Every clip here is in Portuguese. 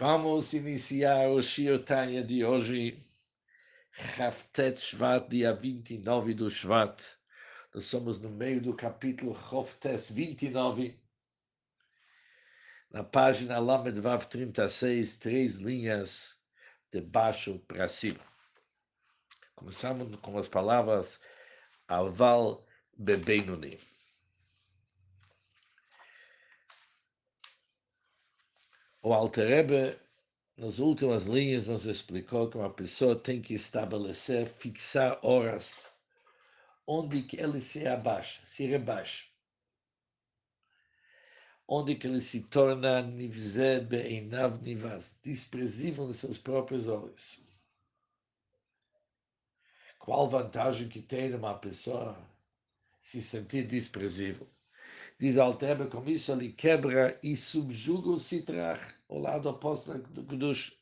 Vamos iniciar o Shiotanya de hoje, Haftet Shvat, dia 29 do Shvat. Nós somos no meio do capítulo Hoftes 29, na página Lamed Vav 36, três linhas de baixo para cima. Começamos com as palavras Aval Bebenuni. O Alterebe, nas últimas linhas, nos explicou que uma pessoa tem que estabelecer, fixar horas onde que ele se abaixa, se rebaixa. Onde que ele se torna nivze be'einav nivaz, desprezível nos seus próprios olhos. Qual vantagem que tem uma pessoa se sentir desprezível? Diz Alteba, com isso ele quebra e subjuga o Sitrach, o lado oposto do Kedush.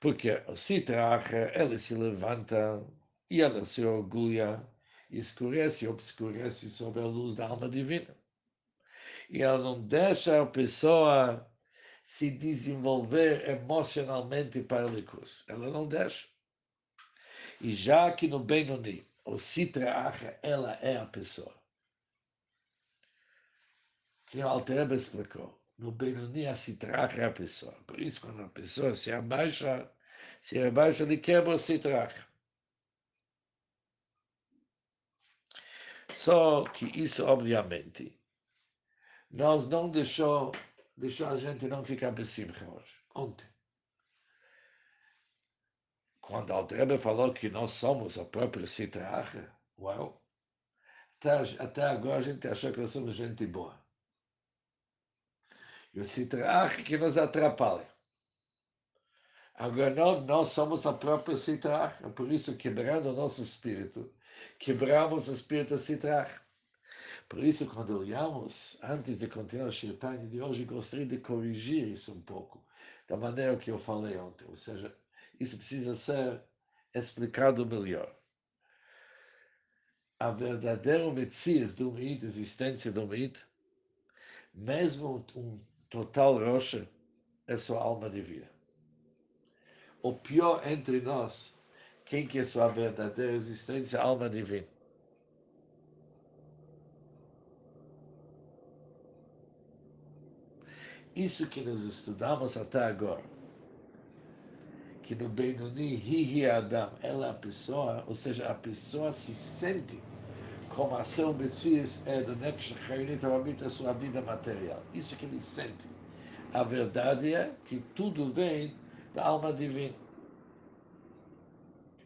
Porque o Sitrach, ele se levanta e ele se orgulha, escurece e obscurece sobre a luz da alma divina. E ele não deixa a pessoa se desenvolver emocionalmente para o Likus. Ela não deixa. E já que no Benoni, o Sitrach, ela é a pessoa que o Altereba explicou. No Benoni, a Sitrach é a pessoa. Por isso, quando a pessoa se abaixa, se abaixa, ele quebra o Sitrach. Só que isso, obviamente, nós não deixou, deixou a gente não ficar besimcha hoje, ontem. Quando Altrebe falou que nós somos a própria Sitrach, uau, até, até agora a gente achou que nós somos gente boa. E o Sitrach que nos atrapalha. Agora, nós, nós somos a própria Sitrach, é por isso, quebrando o nosso espírito, quebramos o espírito Sitrach. Por isso, quando olhamos, antes de continuar o Shirtanya de hoje, gostaria de corrigir isso um pouco, da maneira que eu falei ontem. Ou seja, isso precisa ser explicado melhor. A verdadeira Metzias do Meid, existência do Meid, mesmo um total rocha é sua alma divina. O pior entre nós, quem que é sua verdadeira existência, alma divina. Isso que nós estudamos até agora, que no Benoni, Hihi Adam, ela é a pessoa, ou seja, a pessoa se sente como a seu Messias é do Nefesh Chayonit Ramit, a sua vida material. Isso que ele sente. A verdade é que tudo vem da alma divina.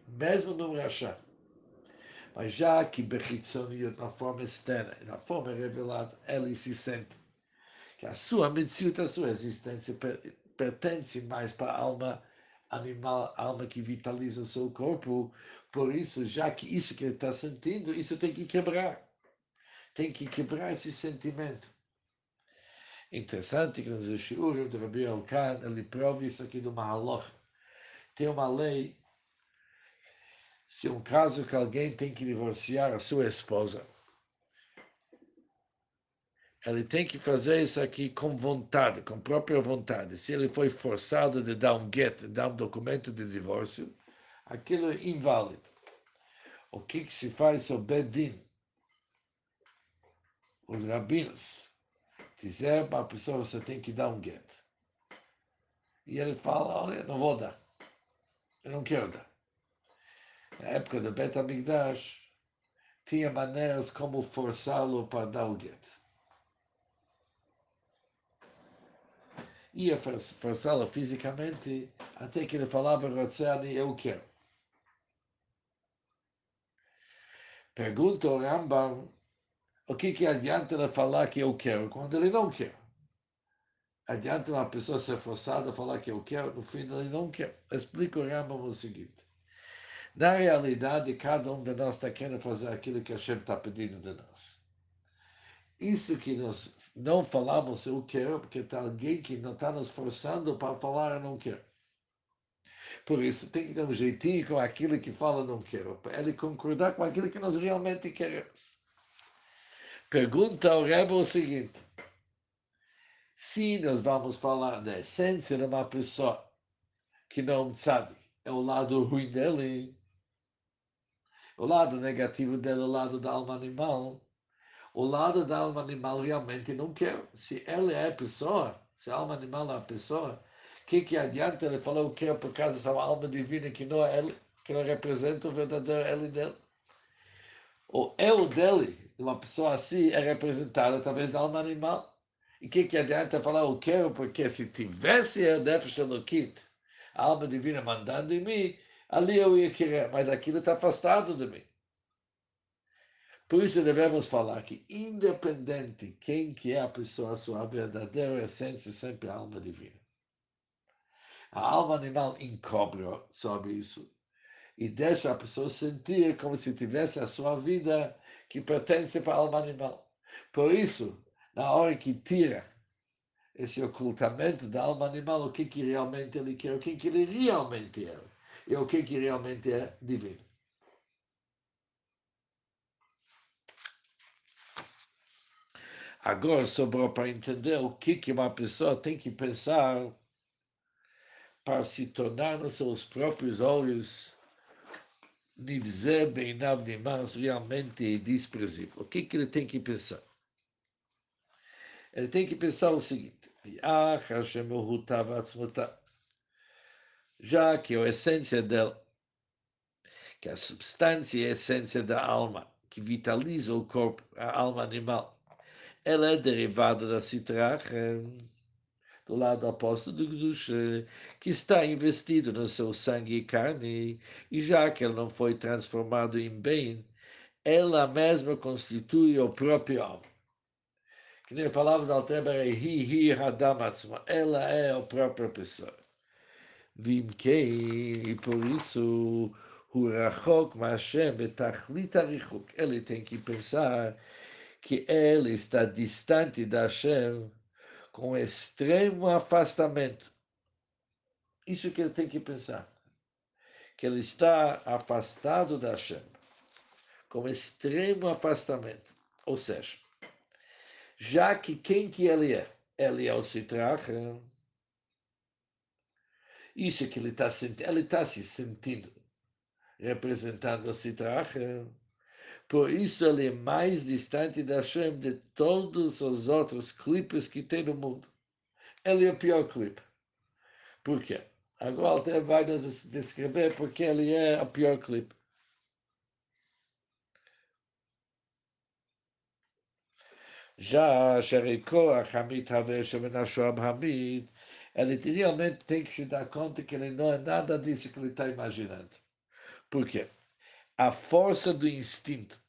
Mesmo no Rasha. Mas já que Bechitzoniot, na forma externa, na forma revelada, ele se sente que a sua Metziut, a sua existência, pertence mais para a alma animal, alma que vitaliza seu corpo. Por isso, já que isso que ele está sentindo, isso tem que quebrar. Tem que quebrar esse sentimento. Interessante que nos Shiurim do Rabi Elkan, ele prova isso aqui do Mahaloch. Tem uma lei, se um caso que alguém tem que divorciar a sua esposa, ele tem que fazer isso aqui com vontade, com própria vontade. Se ele foi forçado de dar um get, dar um documento de divórcio, aquilo é inválido. O que, que se faz sobre Bedin? Os rabinos dizer para a pessoa você tem que dar um get. E ele fala, olha, não vou dar. Eu não quero dar. Na época do Bet Amigdash, tinha maneiras como forçá-lo para dar o get. Ia forçá-lo fisicamente até que ele falava Rotzani, eu quero. Pergunta o Rambam o que, que adianta ele falar que eu quero quando ele não quer. Adianta uma pessoa ser forçada a falar que eu quero, no fim ele não quer. Explica o Rambam o seguinte. Na realidade, cada um de nós está querendo fazer aquilo que a Hashem está pedindo de nós. Isso que nós não falamos eu quero, porque está alguém que não está nos forçando para falar eu não quero. Por isso, tem que dar um jeitinho com aquilo que fala não quero, para ele concordar com aquilo que nós realmente queremos. Pergunta ao Rebbe o seguinte: Se nós vamos falar da essência de uma pessoa que não sabe, é o lado ruim dele, o lado negativo dele, o lado da alma animal, o lado da alma animal realmente não quer. Se ele é a pessoa, se a alma animal é a pessoa, o que, que adianta ele falar o que é por causa dessa alma divina que não é ele, que não representa o verdadeiro ele dele? O eu dele, uma pessoa assim, é representada através da alma animal. E o que, que adianta falar eu quero? Porque se tivesse a Nefesh kit, a alma divina mandando em mim, ali eu ia querer, mas aquilo está afastado de mim. Por isso devemos falar que, independente quem que é a pessoa, sua verdadeira essência sempre a alma divina. A alma animal encobre sobre isso e deixa a pessoa sentir como se tivesse a sua vida que pertence para a alma animal. Por isso, na hora que tira esse ocultamento da alma animal, o que, que realmente ele quer, o que, que ele realmente é, e o que, que realmente é divino. Agora sobrou para entender o que, que uma pessoa tem que pensar para se tornar nos seus próprios olhos Nivze Beinav Nimaz realmente desprezível. O que, que ele tem que pensar? Ele tem que pensar o seguinte: já que a essência dele, que a substância e a essência da alma, que vitaliza o corpo, a alma animal, ela é derivada da citrach, do lado oposto do Gdusha, que está investido no seu sangue e carne, e já que ele não foi transformado em bem, ela mesma constitui o próprio alma. Que nem a palavra da Alteber é hi, hi, hadamatzma. Ela é a própria pessoa. Vimkei, e por isso, o rachok Mashem betachlit arichuk. Ele tem que pensar que ele está distante da Hashem com extremo afastamento. Isso que ele tem que pensar. Que ele está afastado da Hashem, com extremo afastamento. Ou seja, já que quem que ele é? Ele é o Sitrach. Isso que ele está sentindo, ele está se sentindo representando o Sitrach. Por isso ele é mais distante da Hashem de todos os outros clipes que tem no mundo. Ele é o pior clipe. Por quê? Agora até vai nos descrever porque ele é o pior clipe. Já Sherikoach Hamid Havesh Menashoab Hamid, ele realmente tem que se dar conta que ele não é nada disso que ele está imaginando. Por quê? A força do instinto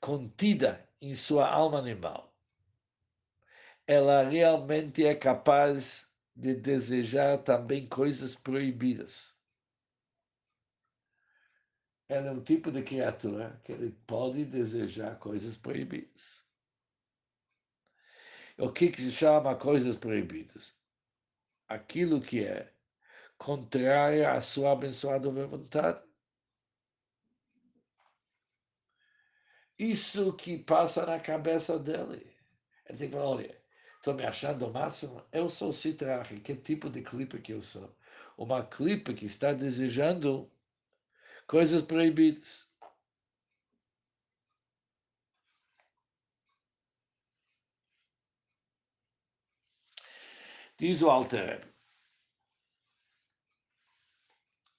contida em sua alma animal, ela realmente é capaz de desejar também coisas proibidas. Ela é um tipo de criatura que ele pode desejar coisas proibidas. O que, que se chama coisas proibidas? Aquilo que é contrário à sua abençoada vontade. isso que passa na cabeça dele. Ele tem que falar, olha, estou me achando o máximo, eu sou Sitrach, que tipo de clipe que eu sou? Uma clipe que está desejando coisas proibidas. Diz o Alter.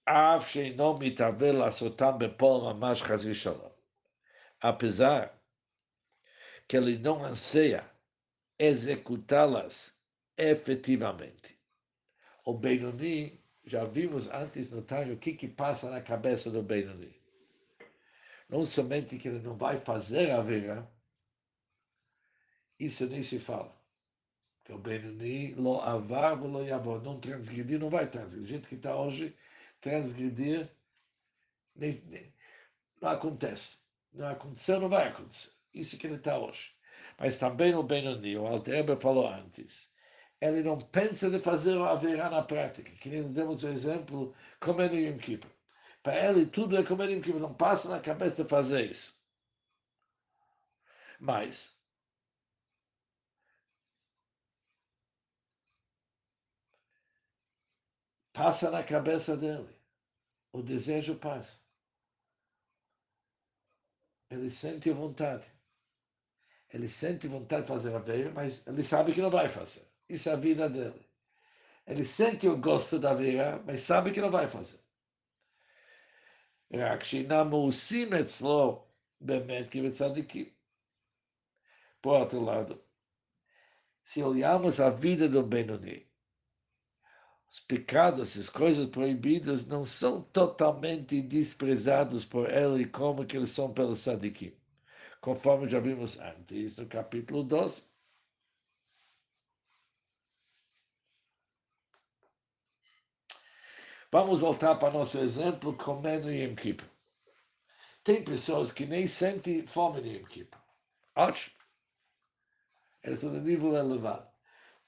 Av sheinom mitavel asotam bepol mamash chaz v'shalom apesar que ele não anseia executá-las efetivamente. O Benoni, já vimos antes no Tânia o que, que passa na cabeça do Benoni. Não somente que ele não vai fazer a vera, isso nem se fala. Que o Benoni, lo avar, lo yavor, não transgredir, não vai transgredir. O jeito que está hoje, transgredir, nem, nem, não acontece. Não aconteceu, não vai acontecer. Isso que ele está hoje. Mas também o Benoni, o Alteber falou antes, ele não pensa de fazer o haverá na prática, que nem demos o exemplo comendo Yom Kippur. Para ele, tudo é comer Yom Kippur, não passa na cabeça fazer isso. Mas, passa na cabeça dele. O desejo passa Ele sente vontade. Ele sente vontade de fazer a veia, mas ele sabe que não vai fazer. Isso é a vida dele. Ele sente o gosto da veia, mas sabe que não vai fazer. רק שאינם מעושים אצלו באמת כבצדיקים. Por outro lado, se olharmos a vida do Benoni, os pecados, as coisas proibidas não são totalmente desprezados por ele como que eles são pelos sadikim, conforme já vimos antes no capítulo 12. Vamos voltar para nosso exemplo comendo Yom Kippur. Tem pessoas que nem sentem fome no Yom Kippur. Acho. Esse é o nível elevado.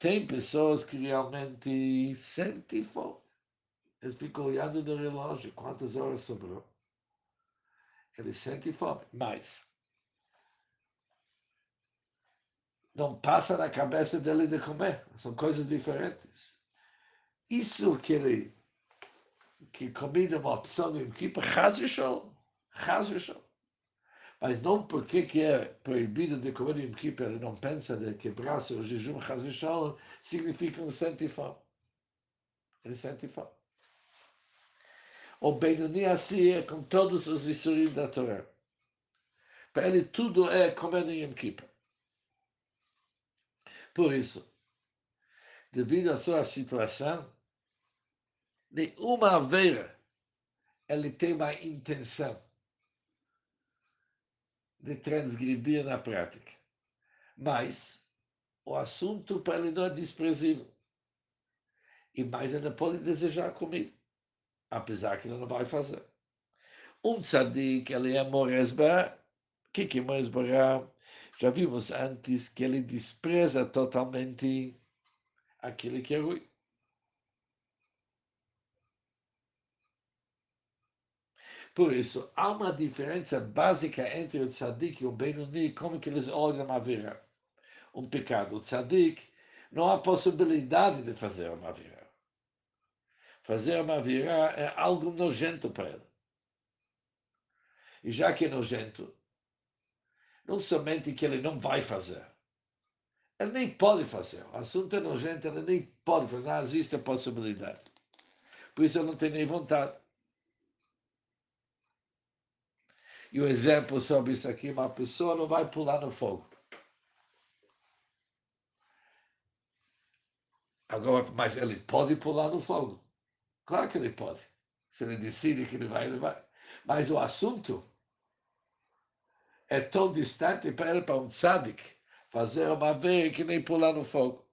Tem pessoas que realmente sentem fome. Eles ficam olhando no relógio, quantas horas sobrou. Eles sentem fome, mas não passa na cabeça dele de comer. São coisas diferentes. Isso que ele que comida uma opção de equipa, ras v'shol. Mas não porque que é proibido de comer em kippur, ele não pensa de quebrar seu jejum chas significa um sente fome. Ele sente fome. O Benoni assim é com todos os vissurim da Torá. Para ele tudo é comer em Kippur. Por isso, devido à sua situação, nenhuma aveira ele tem uma intenção de transgredir na prática. Mas o assunto para ele não é desprezível. E mais ele pode desejar comigo, apesar que ele não vai fazer. Um tzadik, ele é moresbar. O que, que é moresbar? Já vimos antes que ele despreza totalmente aquele que é ruim. Por isso, há uma diferença básica entre o tzadik e o Benoni, como que eles olham a vira. Um pecado. O tzadik, não há possibilidade de fazer uma vira. Fazer uma vira é algo nojento para ele. E já que é nojento, não somente que ele não vai fazer, ele nem pode fazer. O assunto é nojento, ele nem pode fazer, não existe a possibilidade. Por isso ele não tem nem vontade. E o exemplo sobre isso aqui, uma pessoa não vai pular no fogo. Agora, mas ele pode pular no fogo. Claro que ele pode. Se ele decide que ele vai, ele vai. Mas o assunto é tão distante para ele, para um tzadik, fazer uma vez que nem pular no fogo.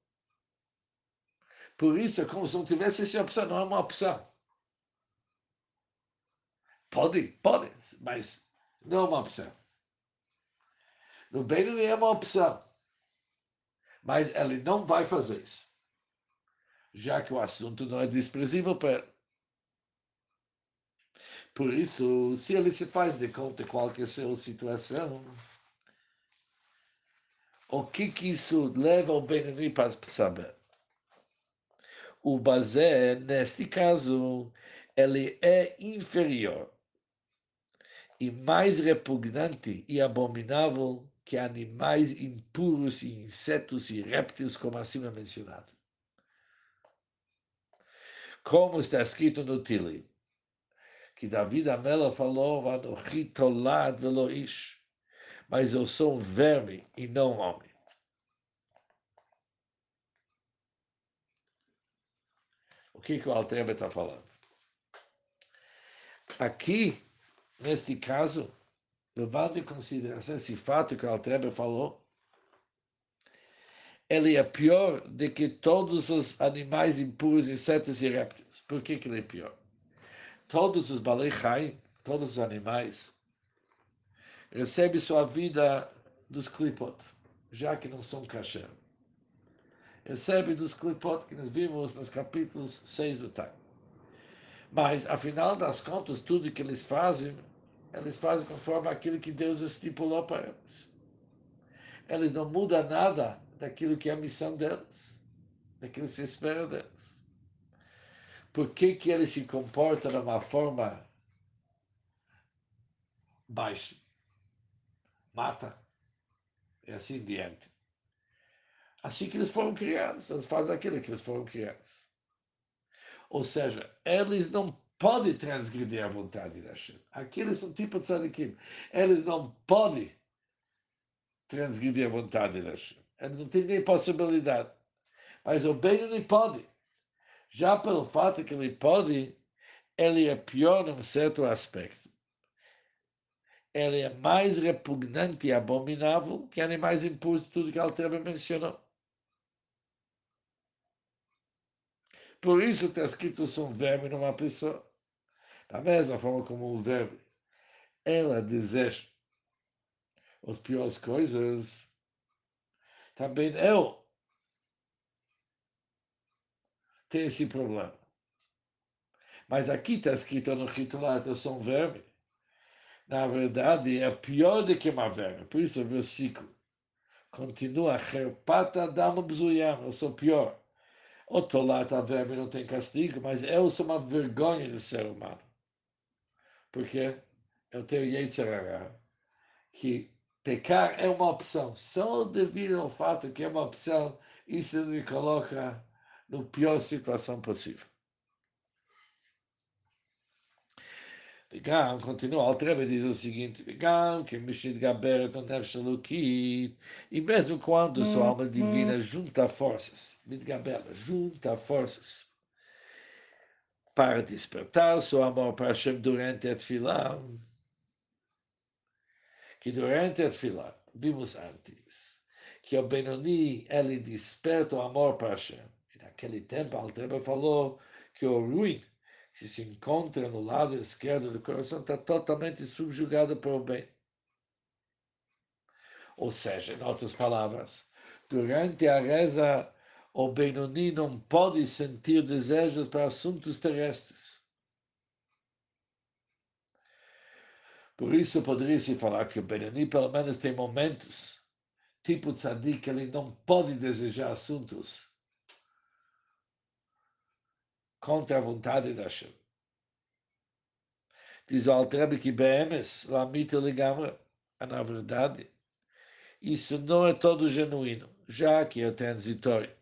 Por isso, é como se não tivesse essa opção, não é uma opção. Pode, pode, mas não é uma opção. No Benoni é uma opção. Mas ele não vai fazer isso. Já que o assunto não é desprezível para ele. Por isso, se ele se faz de conta qual que é a sua situação, o que que isso leva o Benoni para saber? O Bazé, neste caso, ele é inferior e mais repugnante e abominável que animais impuros e insetos e répteis, como acima mencionado. Como está escrito no Tili, que David Amela falou, veloish, mas eu sou um verme e não um homem. O que, que o Altrebe está falando? Aqui Neste caso, levando em consideração esse fato que o Altrebe falou, ele é pior do que todos os animais impuros, insetos e répteis. Por que, que ele é pior? Todos os balei todos os animais, recebem sua vida dos clipot, já que não são kasher. Recebem dos clipot que nós vimos nos capítulos 6 do Tag. Mas, afinal das contas, tudo que eles fazem eles fazem conforme aquilo que Deus estipulou para eles. Eles não mudam nada daquilo que é a missão deles, daquilo que se espera deles. por que, que ele se comporta de uma forma baixa? Mata. E assim diante. Assim que eles foram criados, eles fazem aquilo que eles foram criados. Ou seja, eles não podem transgredir a vontade de Hashem. Aqueles são tipo de tzadikim. Eles não podem transgredir a vontade de Hashem. Eles não têm nem possibilidade. Mas o bem ele pode. Já pelo fato que ele pode, ele é pior num certo aspecto. Ele é mais repugnante e abominável que animais impuros, tudo que a Altreba mencionou. Por isso está escrito são verme numa pessoa. Da mesma forma como o verme, ela deseja as piores coisas, também eu tenho esse problema. Mas aqui está escrito no ritual um verme. Na verdade, é pior do que uma verme. Por isso o versículo continua, Herpata dama bzuyam, eu sou pior. Lado, a verme não tem castigo, mas eu sou uma vergonha de ser humano Porque eu tenho Yetzirah, que pecar é uma opção. Só devido ao fato que é uma opção, isso me coloca na pior situação possível. וגם, continua, Altrebe diz o seguinte, וגם que מתגברת נפש אלוקית, e mesmo quando sua alma divina junta forças, מתגברת, junta forças, para despertar seu amor para Hashem durante a tefilá, que durante a tefilá, vimos antes, que o Benoni, ele desperta o amor para Hashem. E naquele tempo, Altrebe falou que o ruim que se encontra no lado esquerdo do coração está totalmente subjugado pelo bem. Ou seja, em outras palavras, durante a reza, o Benoni não pode sentir desejos para assuntos terrestres. Por isso poderia-se falar que o Benoni pelo menos tem momentos, tipo tzadik, que ele não pode desejar assuntos contra a vontade da Hashem. Diz o Altrebe que Behemes, Lamita Ligamra, na verdade, isso não é todo genuíno, já que é transitório.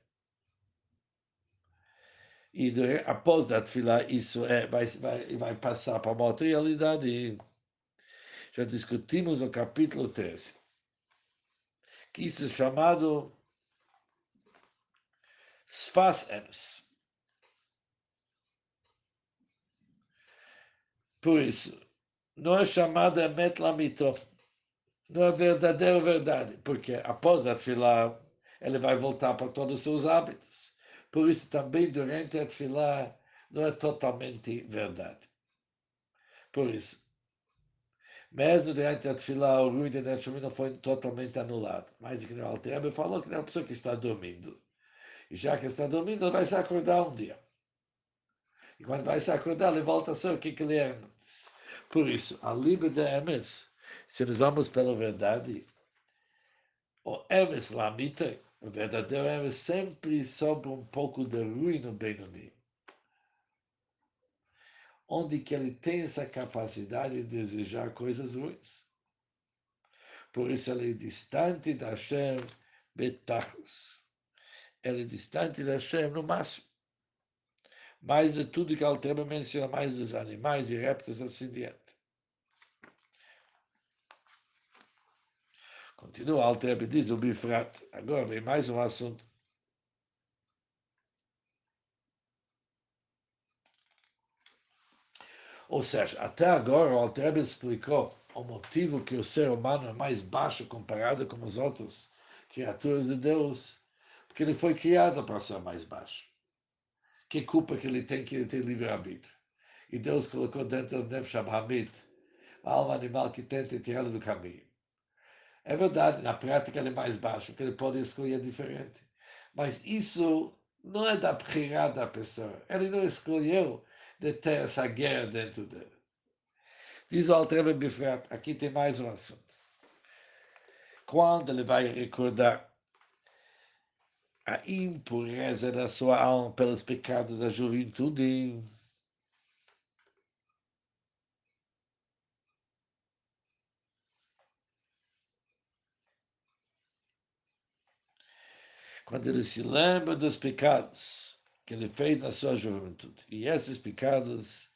E após a tefilá, isso é, vai, vai, vai passar para uma outra realidade. Já discutimos no capítulo 13, que isso é chamado Sfas Emes. Por isso, não é chamada Emet Lamito, não é verdadeira verdade, porque após a tefilá, ele vai voltar para todos os seus hábitos. Por isso, também durante a tefilá, não é totalmente verdade. Por isso, mesmo durante a tefilá, o de Nefshim não foi totalmente anulado. Mas o Altrebe falou que é uma pessoa que está dormindo. E já que está dormindo, vai se acordar um dia. E quando vai se acordar, ele volta a ser o que ele era antes. Por isso, a liba de Emes, se nós vamos pela verdade, o Emes Lamita, o verdadeiro Emes, sempre sobra um pouco de ruim no Benoni. Onde que ele tem essa capacidade de desejar coisas ruins. Por isso ele é distante da Hashem betachos. Ele é distante da Hashem no máximo mais de tudo que a Altreba menciona, mais dos animais e répteis assim diante. Continua, a Altreba diz o Bifrat. Agora vem mais um assunto. Ou seja, até agora o Altreba explicou o motivo que o ser humano é mais baixo comparado com as outras criaturas de Deus, porque ele foi criado para ser mais baixo que culpa que ele tem que ele tem livre-arbítrio? E Deus colocou dentro do Nefesh Hamid a alma animal que tenta tirá-lo do caminho. É verdade, na prática ele é mais baixo, porque ele pode escolher diferente. Mas isso não é da prioridade da pessoa. Ele não escolheu de ter essa guerra dentro dele. Diz o Altrebe Bifrat, aqui tem mais um assunto. Quando ele vai recordar a impureza da sua alma pelos pecados da juventude. Quando ele se lembra dos pecados que ele fez na sua juventude, e esses pecados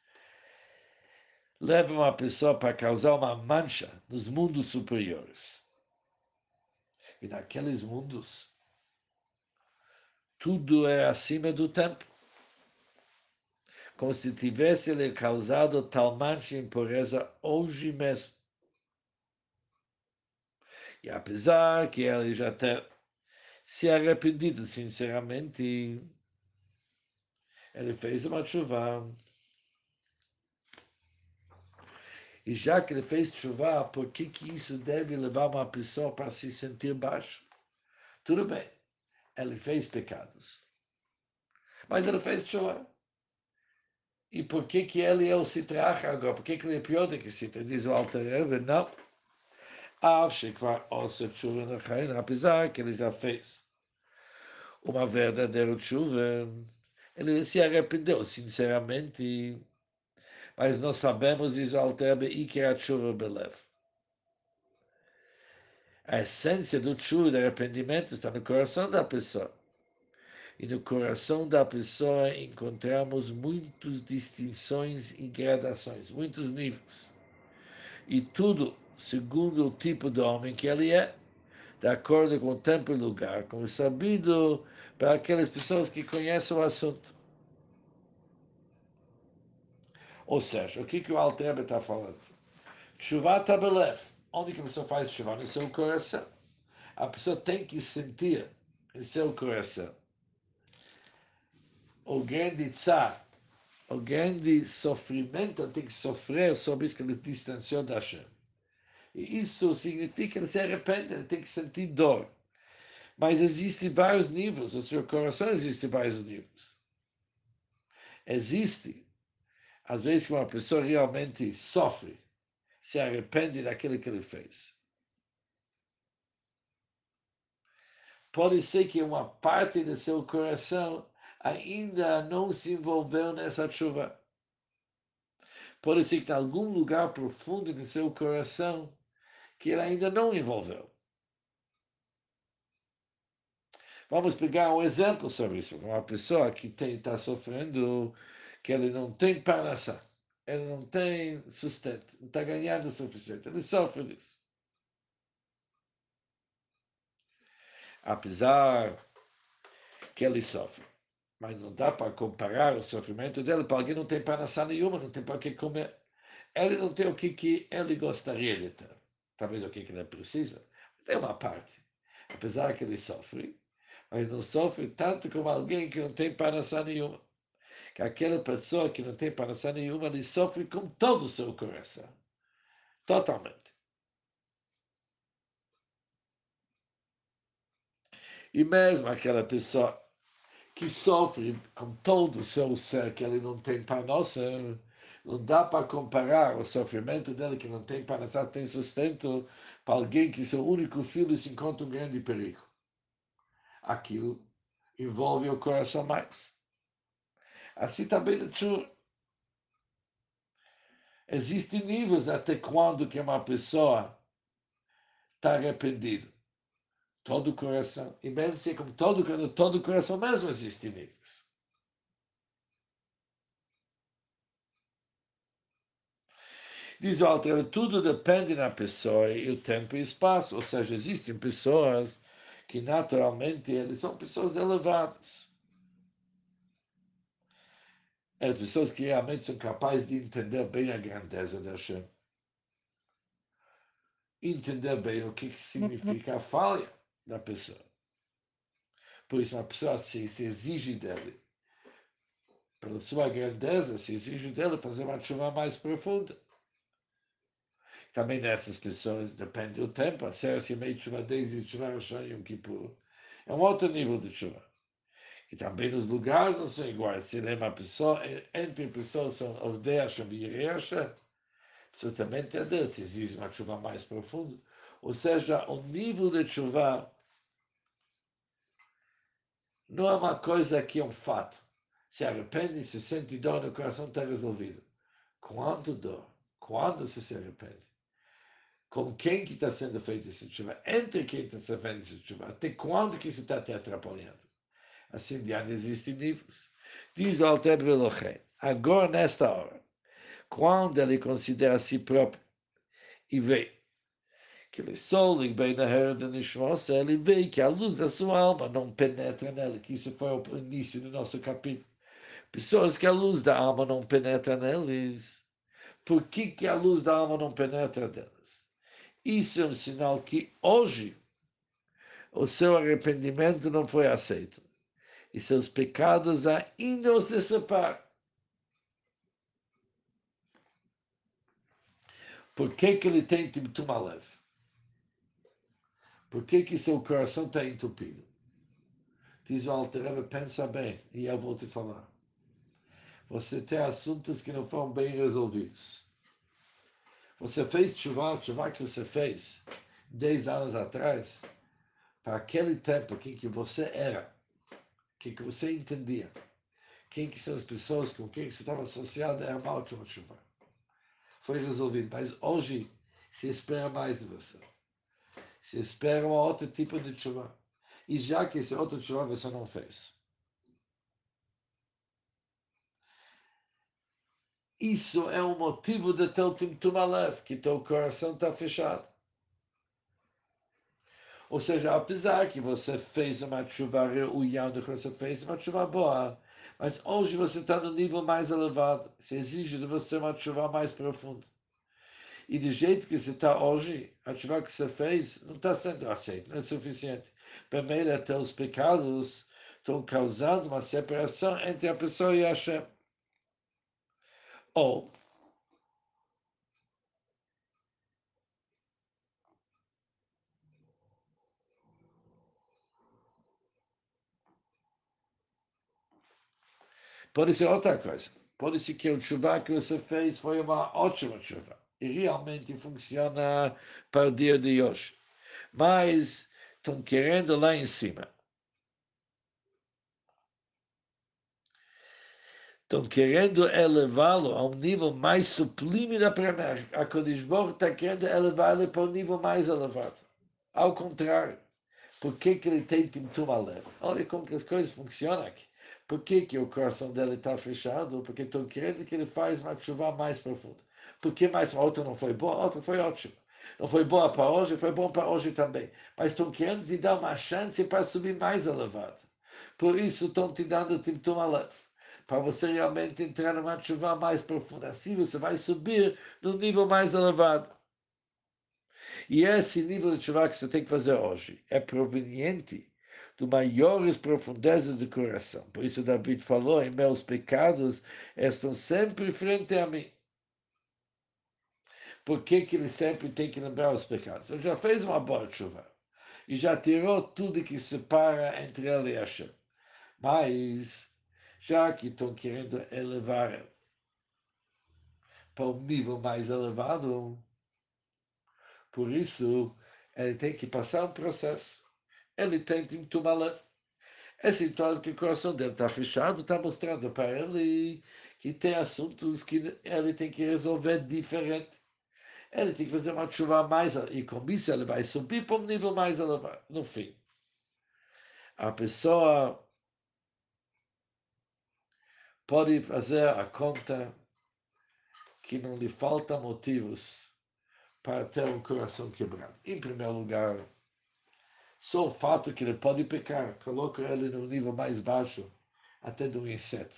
levam a pessoa para causar uma mancha nos mundos superiores. E naqueles mundos, tudo é acima do tempo. Como se tivesse ele causado tal mancha e impureza hoje mesmo. E apesar que ele já ter se arrependido sinceramente, ele fez uma chuva. E já que ele fez chuva, por que, que isso deve levar uma pessoa para se sentir baixo? Tudo bem, ele fez pecados. Mas ele fez chuva. E por que, que ele é o citracha agora? Por que, que ele é pior do que citra? Diz o Alter Rebbe, não. Apesar que ele já fez uma verdadeira chuva, ele se arrependeu sinceramente mas nós sabemos isso altera Iker Tshuva Belev. A essência do tshuva, do arrependimento, está no coração da pessoa. E no coração da pessoa encontramos muitas distinções e gradações, muitos níveis. E tudo segundo o tipo de homem que ele é, de acordo com o tempo e lugar, como sabido para aquelas pessoas que conhecem o assunto. Ou seja, o que, que o Alter está falando? Chuva tabelef. Onde que a pessoa faz chuva? No seu coração. A pessoa tem que sentir em seu coração o grande tsar, o grande sofrimento, tem que sofrer sobre isso que ele distanciou da Hashem. Isso significa ele se arrepende, ele tem que sentir dor. Mas existem vários níveis, no seu coração existem vários níveis. Existe às vezes que uma pessoa realmente sofre, se arrepende daquilo que ele fez. Pode ser que uma parte do seu coração ainda não se envolveu nessa chuva. Pode ser que em algum lugar profundo do seu coração que ele ainda não envolveu. Vamos pegar um exemplo sobre isso. Uma pessoa que está sofrendo que ele não tem parnassá, ele não tem sustento, não está ganhando o suficiente, ele sofre disso. Apesar que ele sofre, mas não dá para comparar o sofrimento dele para alguém que não tem parnassá nenhuma, não tem para que comer. Ele não tem o que, que ele gostaria de ter, talvez o que, que ele precisa, tem uma parte. Apesar que ele sofre, mas não sofre tanto como alguém que não tem parnassá nenhuma que aquela pessoa que não tem paração nenhuma, ele sofre com todo o seu coração. Totalmente. E mesmo aquela pessoa que sofre com todo o seu ser, que ele não tem nossa, não dá para comparar o sofrimento dele, que não tem panassá, tem sustento, para alguém que seu único filho se encontra um grande perigo. Aquilo envolve o coração mais. Assim também no Tchur. Existem níveis até quando que uma pessoa está arrependida. Todo o coração. E mesmo assim, como todo, todo o coração mesmo existem níveis. Diz o Alter, tudo depende da pessoa e o tempo e espaço. Ou seja, existem pessoas que naturalmente eles são pessoas elevadas é pessoas que realmente são capazes de entender bem a grandeza da Hashem. Entender bem o que, que significa a falha da pessoa. Por isso, uma pessoa se, se exige dele, pela sua grandeza, se exige dele fazer uma chuva mais profunda. Também nessas pessoas depende do tempo. Série se meio chuva 10 e chuva Rosh Yom Kippur. É um outro nível de chuva. E também os lugares não são iguais. Se lembra pessoa, entre pessoas são Ovdei e Ireasha, pessoas também entender se existe uma chuva mais profunda. Ou seja, o nível de chuva não é uma coisa que é um fato. Se arrepende, se sente dor no coração, está resolvido. Quando dor? Quando se se arrepende? Com quem que está sendo feita essa chuva? Entre quem está sendo feita essa chuva? Até quando que isso está te atrapalhando? Assim diante existem níveis. Diz o Alter Velochen, agora nesta hora, quando ele considera a si próprio e vê que ele só bem na herda de Nishmos, ele vê que a luz da sua alma não penetra nele, que isso foi o início do nosso capítulo. Pessoas que a luz da alma não penetra neles. Por que, que a luz da alma não penetra neles? Isso é um sinal que hoje o seu arrependimento não foi aceito. E seus pecados ainda se separam. Por que, que ele tem Timtum Alev? Por que, que seu coração está entupido? Diz o Alter pensa bem, e eu vou te falar. Você tem assuntos que não foram bem resolvidos. Você fez chuva, chuva que você fez 10 anos atrás, para aquele tempo em que você era, que, que você entendia, quem que são as pessoas com quem você estava associado, era uma ótima chuva. Foi resolvido, mas hoje se espera mais de você se espera um outro tipo de chuva. E já que esse outro chuva você não fez. Isso é o motivo de teu Timtum Aleph, que teu coração está fechado. Ou seja, apesar que você fez uma chuva reuiada, que você fez uma chuva boa, mas hoje você está no nível mais elevado. Se exige de você uma chuva mais profunda. E do jeito que você está hoje, a chuva que você fez não está sendo aceita, não é suficiente. Primeiro, até os pecados estão causando uma separação entre a pessoa e a Hashem. Ou, Pode ser outra coisa. Pode ser que o chuva que você fez foi uma ótima chuva e realmente funciona para o dia de hoje. Mas estão querendo lá em cima. Estão querendo elevá-lo a um nível mais sublime da primeira. A Kodesh está querendo elevá-lo para um nível mais elevado. Ao contrário, por que, que ele tem Timtum Alev? Olha como que as coisas funcionam aqui. Por que, que o coração dele está fechado? Porque estão querendo que ele faça uma chuva mais profunda. Porque mais a outra não foi boa, outra foi ótima. Não foi boa para hoje, foi bom para hoje também. Mas estão querendo te dar uma chance para subir mais elevado. Por isso estão te dando Timtum Aleph. Para você realmente entrar numa chuva mais profunda. Assim você vai subir no nível mais elevado. E esse nível de chuva que você tem que fazer hoje é proveniente de maiores profundezas do coração. Por isso David falou, em meus pecados estão sempre frente a mim por que, que ele sempre tem que lembrar os pecados? Ele já fez uma boa chuva e já tirou tudo que separa entre ele e Hashem. Mas, já que estão querendo elevar para um nível mais elevado, por isso ele tem que passar um processo. Ele tem que tomar é sintomático que o coração dele está fechado, está mostrando para ele que tem assuntos que ele tem que resolver diferente ele tem que fazer uma chuva mais, e com isso ele vai subir para um nível mais elevado. No fim, a pessoa pode fazer a conta que não lhe falta motivos para ter um coração quebrado. Em primeiro lugar, só o fato que ele pode pecar coloca ele no nível mais baixo até do inseto.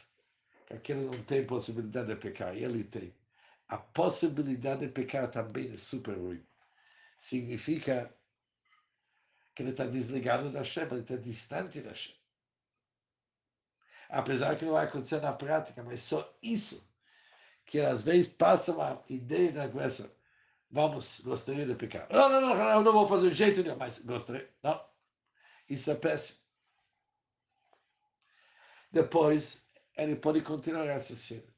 Que aquele não tem possibilidade de pecar, e ele tem a possibilidade de pecar também é super ruim. Significa que ele está desligado da Hashem, ele está distante da Hashem. Apesar que não vai acontecer na prática, mas só isso, que às vezes passa uma ideia na cabeça, vamos, gostaria de pecar. Não, não, não, não, não vou fazer jeito nenhum, mas gostaria. Não, isso é péssimo. Depois, ele pode continuar assistindo.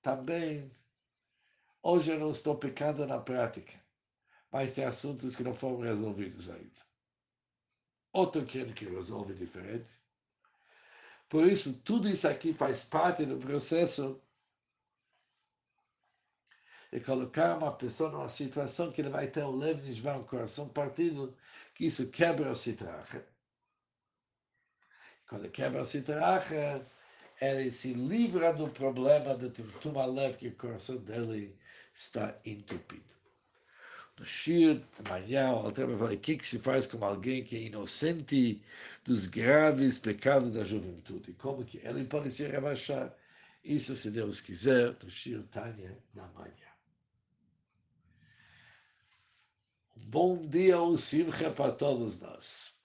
Também Hoje eu não estou pecando na prática, mas tem assuntos que não foram resolvidos ainda. Outro quer que resolve diferente. Por isso, tudo isso aqui faz parte do processo de colocar uma pessoa numa situação que ele vai ter um leve nishvar, um coração partido, que isso quebra o citrache. Quando quebra o citrache, ele se livra do problema de tumtum leve que o coração dele está entupido. No Shir, amanhã, o Alter vai falar o que, que se faz com alguém que é inocente dos graves pecados da juventude. Como que ele pode se rebaixar? Isso, se Deus quiser, no Shir Tanya, na manhã. Um bom dia, o Simcha para todos nós.